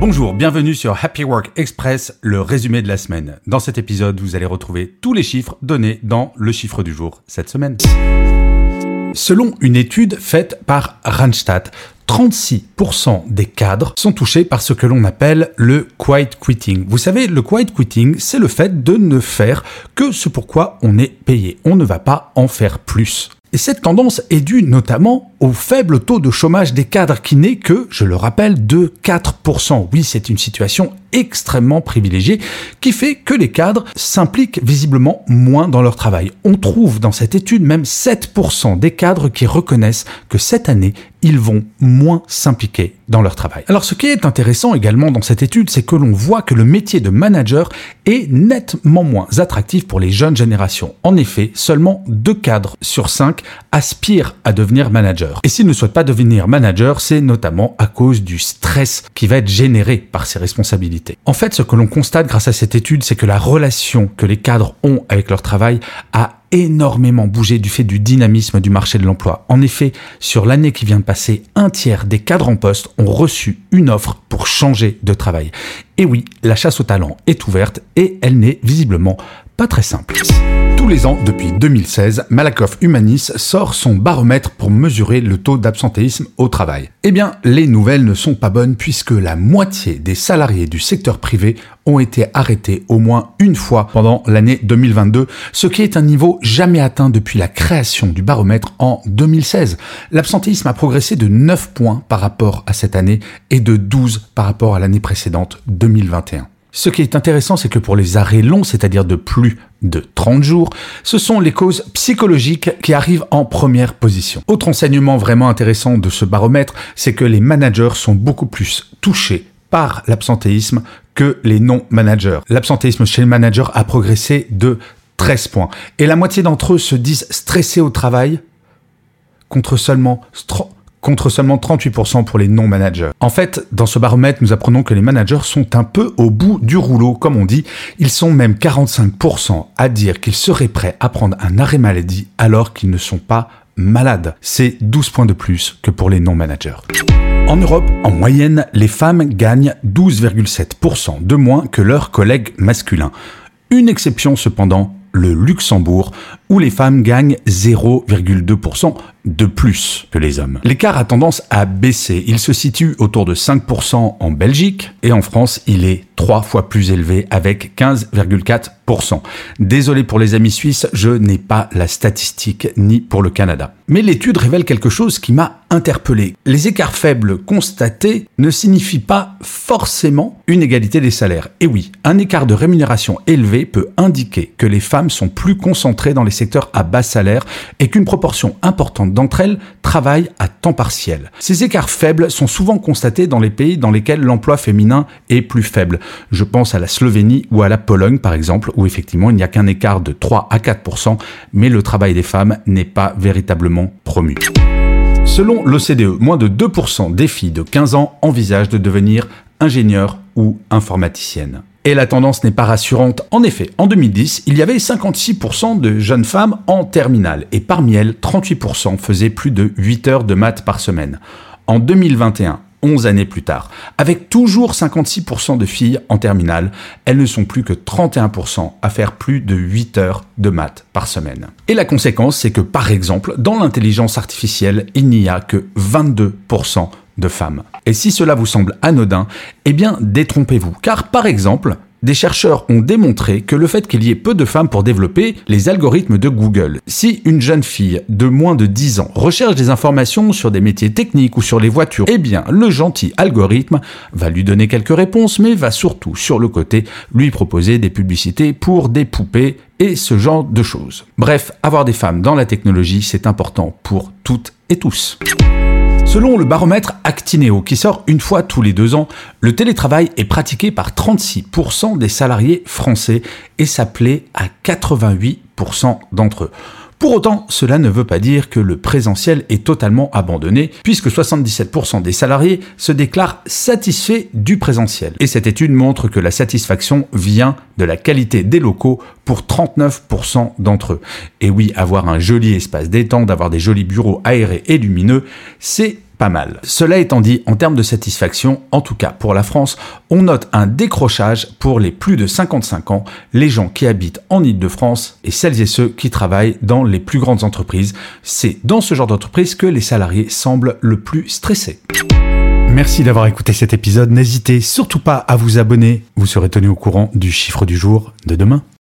Bonjour, bienvenue sur Happy Work Express, le résumé de la semaine. Dans cet épisode, vous allez retrouver tous les chiffres donnés dans le chiffre du jour cette semaine. Selon une étude faite par Randstad, 36% des cadres sont touchés par ce que l'on appelle le quiet quitting. Vous savez, le quiet quitting, c'est le fait de ne faire que ce pourquoi on est payé. On ne va pas en faire plus. Et cette tendance est due notamment au faible taux de chômage des cadres qui n'est que, je le rappelle, de 4%. Oui, c'est une situation extrêmement privilégiée qui fait que les cadres s'impliquent visiblement moins dans leur travail. On trouve dans cette étude même 7% des cadres qui reconnaissent que cette année, ils vont moins s'impliquer dans leur travail. Alors ce qui est intéressant également dans cette étude, c'est que l'on voit que le métier de manager est nettement moins attractif pour les jeunes générations. En effet, seulement 2 cadres sur 5 aspirent à devenir manager. Et s'ils ne souhaitent pas devenir manager, c'est notamment à cause du stress qui va être généré par ces responsabilités. En fait, ce que l'on constate grâce à cette étude, c'est que la relation que les cadres ont avec leur travail a énormément bougé du fait du dynamisme du marché de l'emploi. En effet, sur l'année qui vient de passer, un tiers des cadres en poste ont reçu une offre pour changer de travail. Et oui, la chasse au talent est ouverte et elle n'est visiblement pas très simple. Tous les ans, depuis 2016, Malakoff Humanis sort son baromètre pour mesurer le taux d'absentéisme au travail. Eh bien, les nouvelles ne sont pas bonnes puisque la moitié des salariés du secteur privé ont été arrêtés au moins une fois pendant l'année 2022, ce qui est un niveau jamais atteint depuis la création du baromètre en 2016. L'absentéisme a progressé de 9 points par rapport à cette année et de 12 par rapport à l'année précédente, 2021. Ce qui est intéressant, c'est que pour les arrêts longs, c'est-à-dire de plus de 30 jours, ce sont les causes psychologiques qui arrivent en première position. Autre enseignement vraiment intéressant de ce baromètre, c'est que les managers sont beaucoup plus touchés par l'absentéisme que les non-managers. L'absentéisme chez les managers a progressé de 13 points. Et la moitié d'entre eux se disent stressés au travail contre seulement contre seulement 38% pour les non-managers. En fait, dans ce baromètre, nous apprenons que les managers sont un peu au bout du rouleau, comme on dit. Ils sont même 45% à dire qu'ils seraient prêts à prendre un arrêt maladie alors qu'ils ne sont pas malades. C'est 12 points de plus que pour les non-managers. En Europe, en moyenne, les femmes gagnent 12,7% de moins que leurs collègues masculins. Une exception cependant, le Luxembourg, où les femmes gagnent 0,2% de plus que les hommes. L'écart a tendance à baisser. Il se situe autour de 5% en Belgique et en France, il est trois fois plus élevé avec 15,4%. Désolé pour les amis suisses, je n'ai pas la statistique ni pour le Canada. Mais l'étude révèle quelque chose qui m'a interpellé. Les écarts faibles constatés ne signifient pas forcément une égalité des salaires. Et oui, un écart de rémunération élevé peut indiquer que les femmes sont plus concentrées dans les secteurs à bas salaire et qu'une proportion importante d'entre elles travaillent à temps partiel. Ces écarts faibles sont souvent constatés dans les pays dans lesquels l'emploi féminin est plus faible. Je pense à la Slovénie ou à la Pologne par exemple, où effectivement il n'y a qu'un écart de 3 à 4%, mais le travail des femmes n'est pas véritablement promu. Selon l'OCDE, moins de 2% des filles de 15 ans envisagent de devenir ingénieurs ou informaticiennes. Et la tendance n'est pas rassurante. En effet, en 2010, il y avait 56% de jeunes femmes en terminale, et parmi elles, 38% faisaient plus de 8 heures de maths par semaine. En 2021, 11 années plus tard, avec toujours 56% de filles en terminale, elles ne sont plus que 31% à faire plus de 8 heures de maths par semaine. Et la conséquence, c'est que par exemple, dans l'intelligence artificielle, il n'y a que 22% de femmes. Et si cela vous semble anodin, eh bien détrompez-vous. Car par exemple, des chercheurs ont démontré que le fait qu'il y ait peu de femmes pour développer les algorithmes de Google, si une jeune fille de moins de 10 ans recherche des informations sur des métiers techniques ou sur les voitures, eh bien le gentil algorithme va lui donner quelques réponses, mais va surtout sur le côté lui proposer des publicités pour des poupées et ce genre de choses. Bref, avoir des femmes dans la technologie, c'est important pour toutes et tous. Selon le baromètre Actineo qui sort une fois tous les deux ans, le télétravail est pratiqué par 36% des salariés français et ça plaît à 88% d'entre eux. Pour autant, cela ne veut pas dire que le présentiel est totalement abandonné, puisque 77% des salariés se déclarent satisfaits du présentiel. Et cette étude montre que la satisfaction vient de la qualité des locaux pour 39% d'entre eux. Et oui, avoir un joli espace détente, d'avoir des jolis bureaux aérés et lumineux, c'est pas mal. Cela étant dit, en termes de satisfaction, en tout cas pour la France, on note un décrochage pour les plus de 55 ans, les gens qui habitent en Ile-de-France et celles et ceux qui travaillent dans les plus grandes entreprises. C'est dans ce genre d'entreprise que les salariés semblent le plus stressés. Merci d'avoir écouté cet épisode. N'hésitez surtout pas à vous abonner. Vous serez tenu au courant du chiffre du jour de demain.